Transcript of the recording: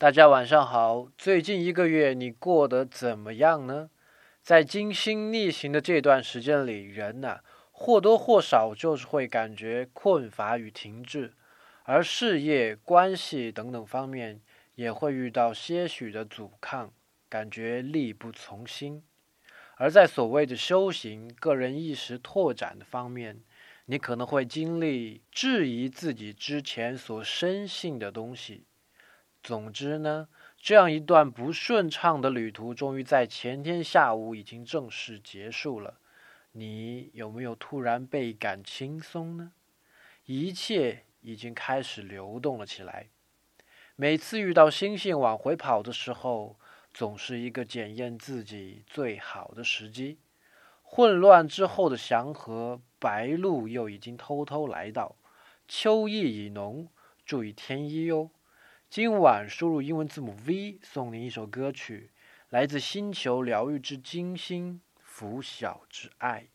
大家晚上好，最近一个月你过得怎么样呢？在金星逆行的这段时间里，人呐或多或少就是会感觉困乏与停滞，而事业、关系等等方面也会遇到些许的阻抗，感觉力不从心。而在所谓的修行、个人意识拓展的方面，你可能会经历质疑自己之前所深信的东西。总之呢，这样一段不顺畅的旅途，终于在前天下午已经正式结束了。你有没有突然倍感轻松呢？一切已经开始流动了起来。每次遇到星星往回跑的时候，总是一个检验自己最好的时机。混乱之后的祥和，白露又已经偷偷来到，秋意已浓，注意添衣哟。今晚输入英文字母 V，送您一首歌曲，来自星球疗愈之金星拂晓之爱。